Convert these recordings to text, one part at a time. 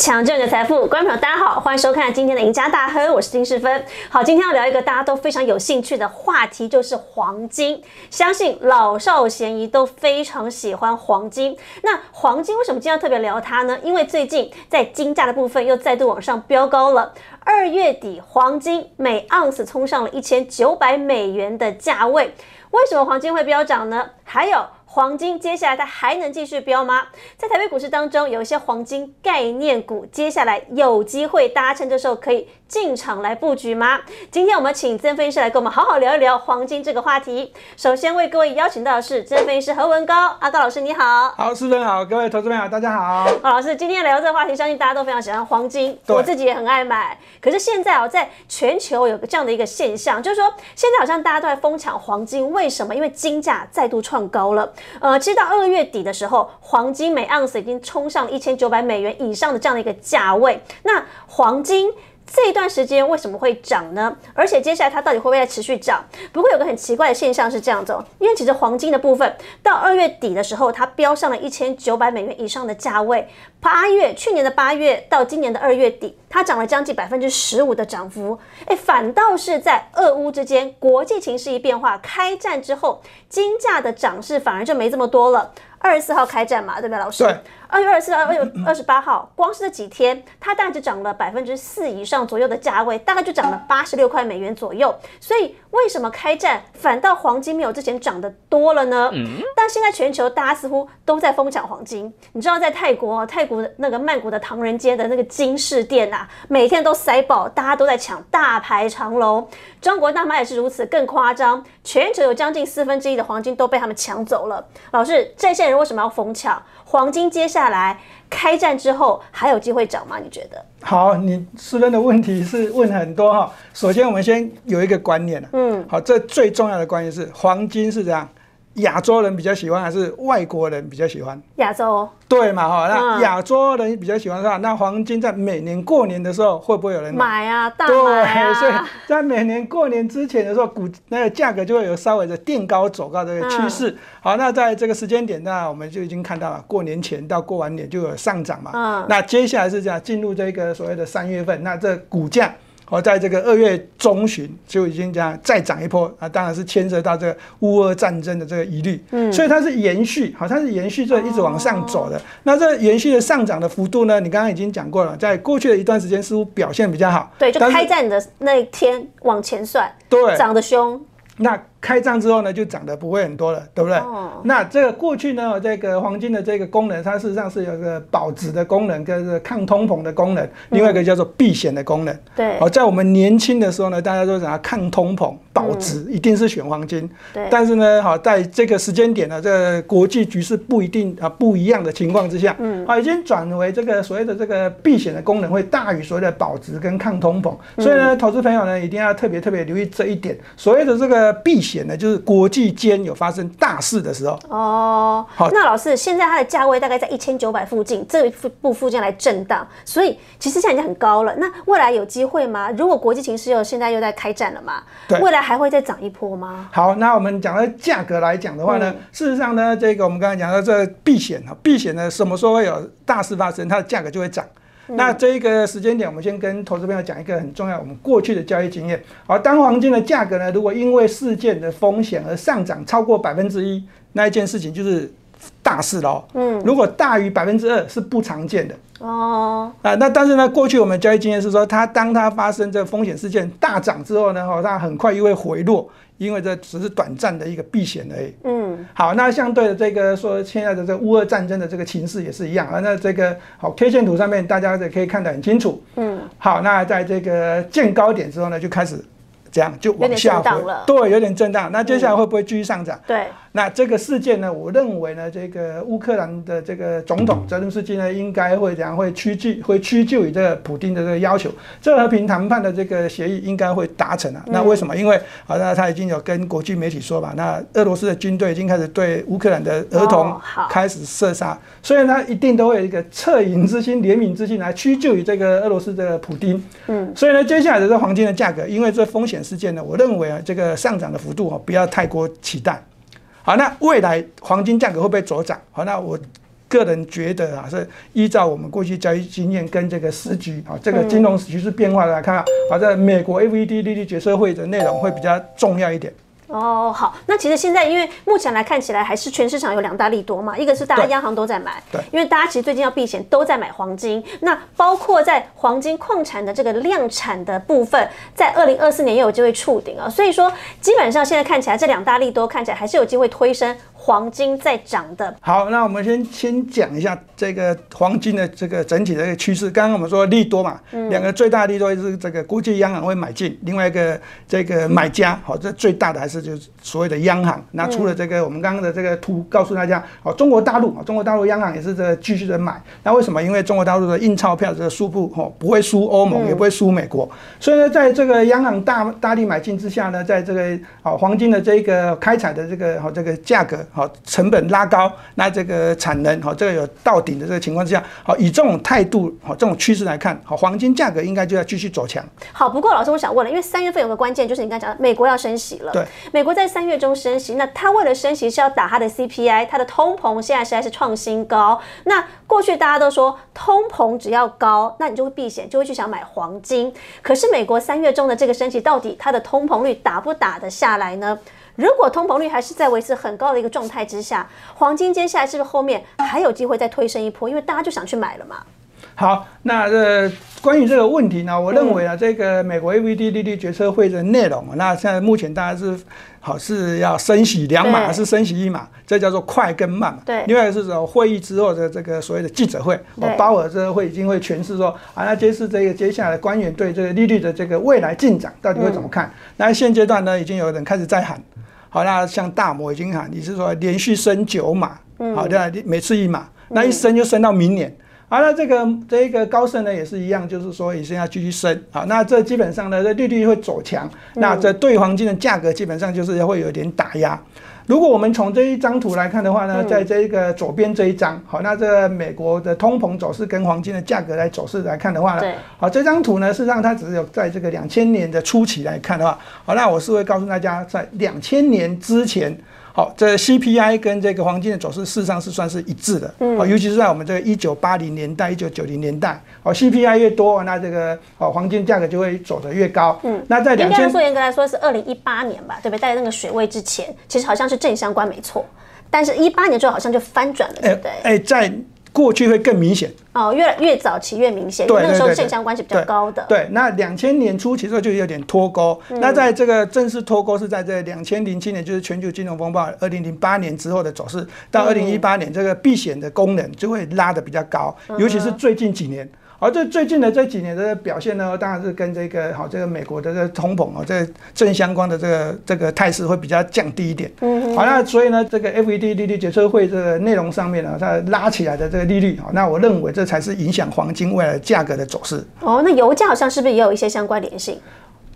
抢救你的财富，观众朋友大家好，欢迎收看今天的赢家大亨，我是金世芬。好，今天要聊一个大家都非常有兴趣的话题，就是黄金。相信老少咸宜都非常喜欢黄金。那黄金为什么今天要特别聊它呢？因为最近在金价的部分又再度往上飙高了。二月底，黄金每盎司冲上了一千九百美元的价位。为什么黄金会飙涨呢？还有。黄金接下来它还能继续飙吗？在台北股市当中，有一些黄金概念股，接下来有机会，大家趁这时候可以进场来布局吗？今天我们请曾分析师来跟我们好好聊一聊黄金这个话题。首先为各位邀请到的是曾分析师何文高，阿高老师你好，好，师分好，各位投资朋友大家好。好，老师今天聊这个话题，相信大家都非常喜欢黄金，我自己也很爱买。可是现在哦，在全球有个这样的一个现象，就是说现在好像大家都在疯抢黄金，为什么？因为金价再度创高了。呃，其实到二月底的时候，黄金每盎司已经冲上一千九百美元以上的这样的一个价位。那黄金。这一段时间为什么会涨呢？而且接下来它到底会不会再持续涨？不过有个很奇怪的现象是这样子，因为其实黄金的部分到二月底的时候，它飙上了一千九百美元以上的价位。八月去年的八月到今年的二月底，它涨了将近百分之十五的涨幅。哎，反倒是在俄乌之间国际情势一变化，开战之后，金价的涨势反而就没这么多了。二十四号开战嘛，对不对，老师？对。二月二十四号、二月二十八号，光是这几天，它大概就涨了百分之四以上左右的价位，大概就涨了八十六块美元左右。所以为什么开战反倒黄金没有之前涨得多了呢？嗯。但现在全球大家似乎都在疯抢黄金。你知道在泰国，泰国那个曼谷的唐人街的那个金饰店啊，每天都塞爆，大家都在抢，大排长龙。中国大妈也是如此，更夸张，全球有将近四分之一的黄金都被他们抢走了。老师，这些人为什么要疯抢黄金？接下来开战之后还有机会涨吗？你觉得？好，你私人的问题是问很多哈。首先，我们先有一个观念嗯，好，这最重要的观念是黄金是这样。亚洲人比较喜欢还是外国人比较喜欢？亚洲。对嘛哈，那亚洲人比较喜欢的话，那黄金在每年过年的时候会不会有人买啊？大买啊！所以在每年过年之前的时候，股那个价格就会有稍微的垫高走高的趋势。好，那在这个时间点，那我们就已经看到了，过年前到过完年就有上涨嘛。嗯。那接下来是这样，进入这个所谓的三月份，那这股价。我在这个二月中旬就已经这样再涨一波啊，当然是牵涉到这个乌俄战争的这个疑虑，嗯，所以它是延续，好，它是延续这一直往上走的。那这延续的上涨的幅度呢？你刚刚已经讲过了，在过去的一段时间似乎表现比较好，对，就开战的那一天往前算，对，涨得凶。那开张之后呢，就涨得不会很多了，对不对？那这个过去呢，这个黄金的这个功能，它事实上是有个保值的功能，跟这个抗通膨的功能，另外一个叫做避险的功能。对。好，在我们年轻的时候呢，大家都讲抗通膨、保值，一定是选黄金。对。但是呢，好，在这个时间点呢，这国际局势不一定啊不一样的情况之下，嗯，啊，已经转为这个所谓的这个避险的功能会大于所谓的保值跟抗通膨。所以呢，投资朋友呢，一定要特别特别留意这一点。所谓的这个避险。呢，就是国际间有发生大事的时候哦。好，那老师，现在它的价位大概在一千九百附近，这一部附近来震荡，所以其实现在已经很高了。那未来有机会吗？如果国际形势又现在又在开战了嘛？对，未来还会再涨一波吗？好，那我们讲到价格来讲的话呢，事实上呢，这个我们刚才讲到这避险啊，避险呢，什么时候会有大事发生，它的价格就会涨。那这一个时间点，我们先跟投资朋友讲一个很重要，我们过去的交易经验。好，当黄金的价格呢，如果因为事件的风险而上涨超过百分之一，那一件事情就是大事喽。嗯，如果大于百分之二是不常见的。哦，啊，那但是呢，过去我们交易经验是说，它当它发生这风险事件大涨之后呢，哈，它很快又会回落。因为这只是短暂的一个避险而已。嗯，好，那相对的这个说现在的这个乌俄战争的这个情势也是一样啊。那这个好 K 线图上面大家也可以看得很清楚。嗯，好，那在这个见高点之后呢，就开始这样就往下回，对，有点震荡。那接下来会不会继续上涨？对。那这个事件呢？我认为呢，这个乌克兰的这个总统泽连斯基呢，应该会怎样？会屈就，会屈就于这个普京的这个要求，这和平谈判的这个协议应该会达成啊。那为什么？因为好，那他已经有跟国际媒体说吧，那俄罗斯的军队已经开始对乌克兰的儿童开始射杀，所以他一定都会有一个恻隐之心、怜悯之心来屈就于这个俄罗斯的普京。嗯，所以呢，接下来的这黄金的价格，因为这风险事件呢，我认为啊，这个上涨的幅度啊，不要太过期待。好，那未来黄金价格会不会走涨？好，那我个人觉得啊，是依照我们过去交易经验跟这个时局啊，这个金融局势变化来看啊，在美国 FED 利率决策会的内容会比较重要一点。哦，好，那其实现在因为目前来看起来还是全市场有两大利多嘛，一个是大家央行都在买，对，因为大家其实最近要避险都在买黄金，那包括在黄金矿产的这个量产的部分，在二零二四年也有机会触顶啊，所以说基本上现在看起来这两大利多看起来还是有机会推升。黄金在涨的，好，那我们先先讲一下这个黄金的这个整体的一个趋势。刚刚我们说利多嘛，两个最大利多是这个国际央行会买进，另外一个这个买家，好，这最大的还是就是所谓的央行。那除了这个，我们刚刚的这个图告诉大家，好，中国大陆啊，中国大陆央行也是这继续的买。那为什么？因为中国大陆的印钞票这个数部哦，不会输欧盟，也不会输美国。所以呢，在这个央行大大力买进之下呢，在这个啊黄金的这个开采的这个好这个价格。好，成本拉高，那这个产能好，这个有到顶的这个情况之下，好，以这种态度好，这种趋势来看，好，黄金价格应该就要继续走强。好，不过老师，我想问了，因为三月份有个关键，就是你刚才讲的，美国要升息了。对，美国在三月中升息，那它为了升息是要打它的 CPI，它的通膨现在实在是创新高。那过去大家都说通膨只要高，那你就会避险，就会去想买黄金。可是美国三月中的这个升息，到底它的通膨率打不打得下来呢？如果通膨率还是在维持很高的一个状态之下，黄金接下来是不是后面还有机会再推升一波？因为大家就想去买了嘛。好，那呃关于这个问题呢，我认为啊，这个美国 AVD 利率决策会的内容，那现在目前大家是好是要升息两码，还是升息一码？这叫做快跟慢嘛。对。另外一个是说会议之后的这个所谓的记者会，鲍尔这个会已经会诠释说，啊，那这是这个接下来官员对这个利率的这个未来进展到底会怎么看？那现阶段呢，已经有人开始在喊。好，那像大摩已经喊，你是说连续升九码，好的，每次一码，那一升就升到明年。好，那这个这个高盛呢也是一样，就是说也是要继续升。好，那这基本上呢，这利率会走强，那这对黄金的价格基本上就是会有点打压。如果我们从这一张图来看的话呢，在这个左边这一张，好，那这美国的通膨走势跟黄金的价格来走势来看的话呢，好，这张图呢事实上它只有在这个两千年的初期来看的话，好，那我是会告诉大家，在两千年之前。好，这 CPI 跟这个黄金的走势事实上是算是一致的，嗯，尤其是在我们这个一九八零年代、一九九零年代，好，CPI 越多，那这个哦黄金价格就会走得越高，嗯，那在两千，说严格来说是二零一八年吧，对不对？在那个水位之前，其实好像是正相关，没错，但是一八年之后好像就翻转了，对不对？哎，在。过去会更明显哦，越越早期越明显，因为那时候正相关是比较高的。对，那两千年初其实就有点脱钩。那在这个正式脱钩是在这两千零七年，就是全球金融风暴二零零八年之后的走势，到二零一八年这个避险的功能就会拉的比较高，尤其是最近几年。而这最近的这几年的表现呢，当然是跟这个好这个美国的这个通膨啊，这正相关的这个这个态势会比较降低一点。嗯，好，那所以呢，这个 FED 利率决策会这个内容上面呢，它拉起来的这个利率啊，那我认为这才是影响黄金未来价格的走势。哦，那油价好像是不是也有一些相关联性？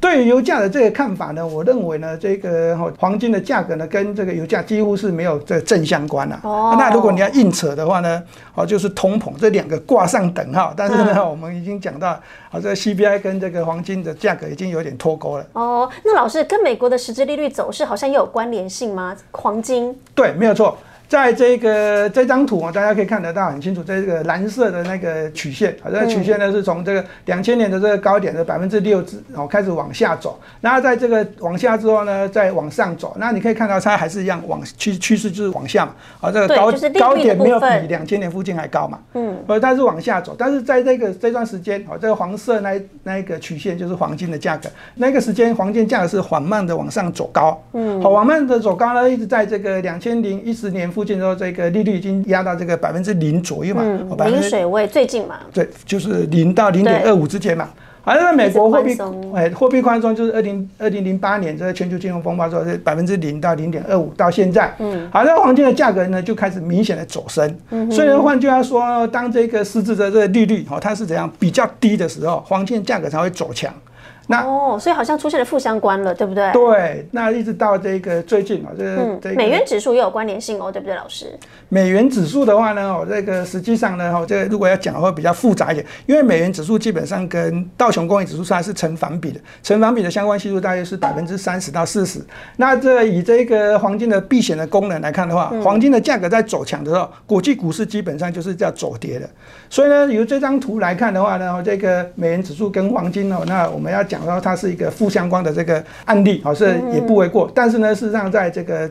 对于油价的这个看法呢，我认为呢，这个黄金的价格呢，跟这个油价几乎是没有这正相关了。哦。那如果你要硬扯的话呢，哦，就是通膨这两个挂上等号。但是呢，我们已经讲到，啊，这个 CPI 跟这个黄金的价格已经有点脱钩了。哦，那老师跟美国的实质利率走势好像也有关联性吗？黄金？对，没有错。在这个这张图啊，大家可以看得到很清楚，在这个蓝色的那个曲线，好，这个曲线呢是从这个两千年的这个高点的百分之六之，然后开始往下走，然后在这个往下之后呢，再往上走，那你可以看到它还是一样往趋趋势就是往下嘛，啊，这个高高点没有比两千年附近还高嘛，嗯，呃，它是往下走，但是在这个这段时间，哦，这个黄色那那一个曲线就是黄金的价格，那个时间黄金价格是缓慢的往上走高，嗯，好，缓慢的走高呢，一直在这个两千零一十年附。附近说这个利率已经压到这个百分之零左右嘛，零水位最近嘛，对，就是零到零点二五之间嘛。好像美国货币哎，货币宽松就是二零二零零八年这个全球金融风暴之后是百分之零到零点二五，到现在，嗯，好，像黄金的价格呢就开始明显的走升。嗯，所以换句话说，当这个实质的这个利率哦它是怎样比较低的时候，黄金价格才会走强。那哦，所以好像出现了负相关了，对不对？对，那一直到这个最近啊，这嗯这，个美元指数也有关联性哦，对不对，老师？美元指数的话呢，哦，这个实际上呢，哦，这个如果要讲的话比较复杂一点，因为美元指数基本上跟道琼工业指数它是成反比的，成反比的相关系数大约是百分之三十到四十。那这以这个黄金的避险的功能来看的话，黄金的价格在走强的时候，国际股市基本上就是叫走跌的。所以呢，由这张图来看的话呢，哦这个美元指数跟黄金哦，那我们要讲到它是一个负相关的这个案例，好是也不为过。但是呢，事实上在这个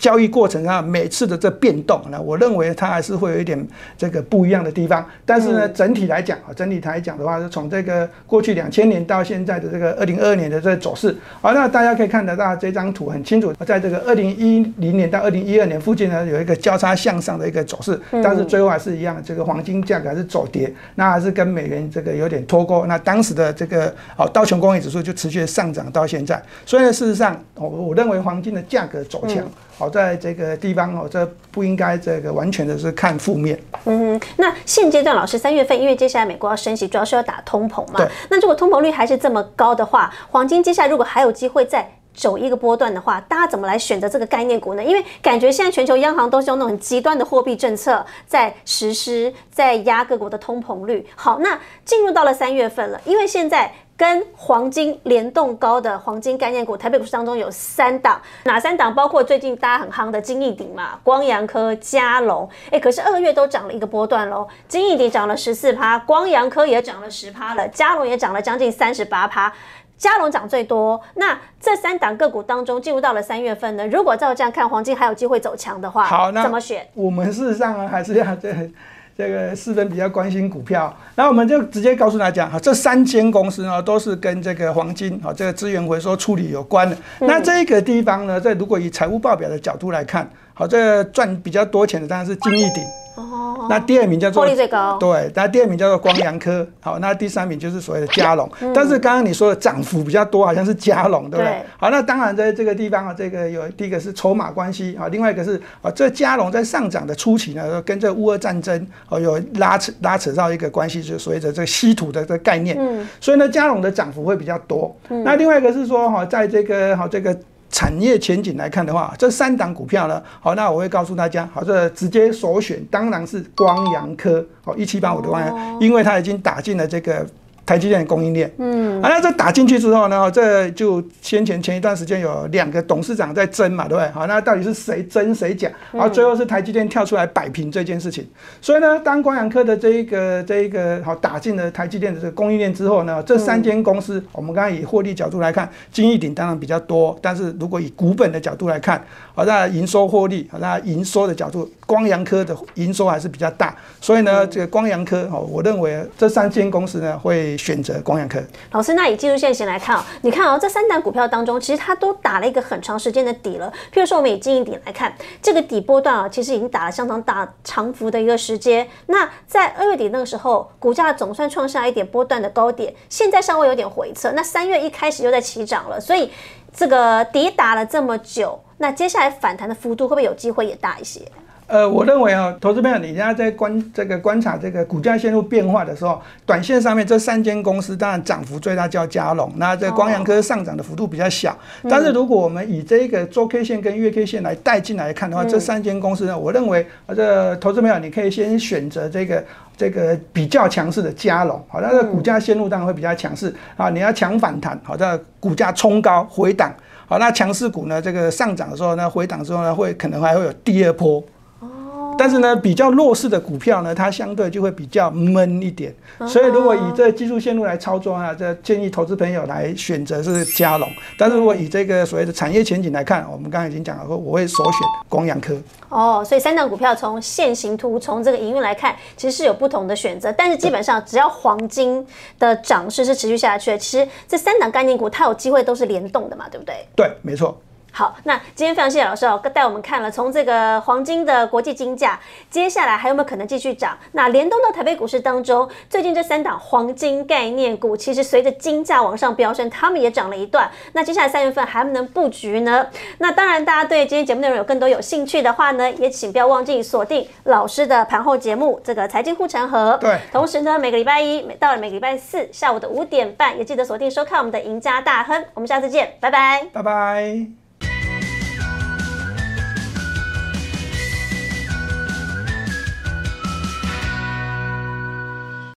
交易过程啊每次的这变动呢，我认为它还是会有一点这个不一样的地方。但是呢，整体来讲啊，整体来讲的话，是从这个过去两千年到现在的这个二零二二年的这个走势，好，那大家可以看得到这张图很清楚，在这个二零一零年到二零一二年附近呢，有一个交叉向上的一个走势，但是最后还是一样，这个黄金价格还是走跌，那还是跟美元这个有点脱钩。那当时的这个好道琼工业指数就持续上涨到现在，所以呢，事实上我我认为黄金的价格走强。好，在这个地方哦，这不应该这个完全的是看负面。嗯，那现阶段老师三月份，因为接下来美国要升息，主要是要打通膨嘛。那如果通膨率还是这么高的话，黄金接下来如果还有机会再走一个波段的话，大家怎么来选择这个概念股呢？因为感觉现在全球央行都是用那种很极端的货币政策在实施，在压各国的通膨率。好，那进入到了三月份了，因为现在。跟黄金联动高的黄金概念股，台北股市当中有三档，哪三档？包括最近大家很夯的金逸鼎嘛、光阳科、嘉龙，哎，可是二月都涨了一个波段喽。金逸鼎涨了十四趴，光阳科也涨了十趴了，嘉龙也涨了将近三十八趴。嘉龙涨最多，那这三档个股当中，进入到了三月份呢？如果照这样看，黄金还有机会走强的话，好那怎么选？我们事实上呢，还是要这这个四分比较关心股票，然后我们就直接告诉大家，哈，这三间公司呢都是跟这个黄金哈这个资源回收处理有关的。那这个地方呢，在如果以财务报表的角度来看，好，这赚比较多钱的当然是金逸鼎。哦，那第二名叫做获利最高。对，那第二名叫做光阳科，好，那第三名就是所谓的嘉龙。嗯但是刚刚你说的涨幅比较多，好像是嘉龙，对不对？对好，那当然在这个地方啊，这个有第一个是筹码关系啊，另外一个是啊，这嘉龙在上涨的初期呢，跟这乌俄战争哦有拉扯拉扯到一个关系，就是所谓的这个稀土的这个概念。嗯所以呢，嘉龙的涨幅会比较多。那另外一个是说哈，在这个好这个。产业前景来看的话，这三档股票呢，好，那我会告诉大家，好，这直接首选当然是光阳科，好，一七八五的光阳，因为它已经打进了这个台积电的供应链。嗯，啊，那这打进去之后呢，这就先前前一段时间有两个董事长在争嘛，对不对？好，那到底是谁争谁假？然后最后是台积电跳出来摆平这件事情。所以呢，当光阳科的这一个这一个好打进了台积电的这个供应链之后呢，这三间公司，我们刚才以获利角度来看，金逸鼎当然比较多，但是如果以股本的角度来看，好，那营收获利，好，那营收的角度，光阳科的营收还是比较大。所以呢，这个光阳科，哦，我认为这三间公司呢会选择光阳科。老师，那以技术线型来看哦，你看哦，这三档股票当中，其实它都打了一个很长时间的底了。譬如说，我们以经营底来看，这个底波段啊，其实已经打了相当大长幅的一个时间。那在二月底那个时候，股价总算创下一点波段的高点，现在稍微有点回撤。那三月一开始又在起涨了，所以这个底打了这么久，那接下来反弹的幅度会不会有机会也大一些？呃，我认为啊，投资朋友，你现在在观这个观察这个股价线路变化的时候，短线上面这三间公司当然涨幅最大叫嘉龙，那这光阳科上涨的幅度比较小。但是如果我们以这个周 K 线跟月 K 线来带进来看的话，这三间公司呢，我认为啊，这投资朋友你可以先选择这个。这个比较强势的加龙，好，它的股价线路当然会比较强势啊。你要强反弹，好，的股价冲高回档，好，那强势股呢，这个上涨的时候呢，回档之后呢，会可能还会有第二波。但是呢，比较弱势的股票呢，它相对就会比较闷一点。所以如果以这技术线路来操作啊，这建议投资朋友来选择是嘉龙。但是如果以这个所谓的产业前景来看，我们刚才已经讲了，说我会首选光阳科。哦，所以三档股票从现形图、从这个营运来看，其实是有不同的选择。但是基本上，只要黄金的涨势是持续下去的，其实这三档概念股它有机会都是联动的嘛，对不对？对，没错。好，那今天非常谢谢老师哦，带我们看了从这个黄金的国际金价，接下来还有没有可能继续涨？那联动到台北股市当中，最近这三档黄金概念股，其实随着金价往上飙升，他们也涨了一段。那接下来三月份还能布局呢？那当然，大家对今天节目内容有更多有兴趣的话呢，也请不要忘记锁定老师的盘后节目，这个财经护城河。对，同时呢，每个礼拜一每到了每个礼拜四下午的五点半，也记得锁定收看我们的赢家大亨。我们下次见，拜拜，拜拜。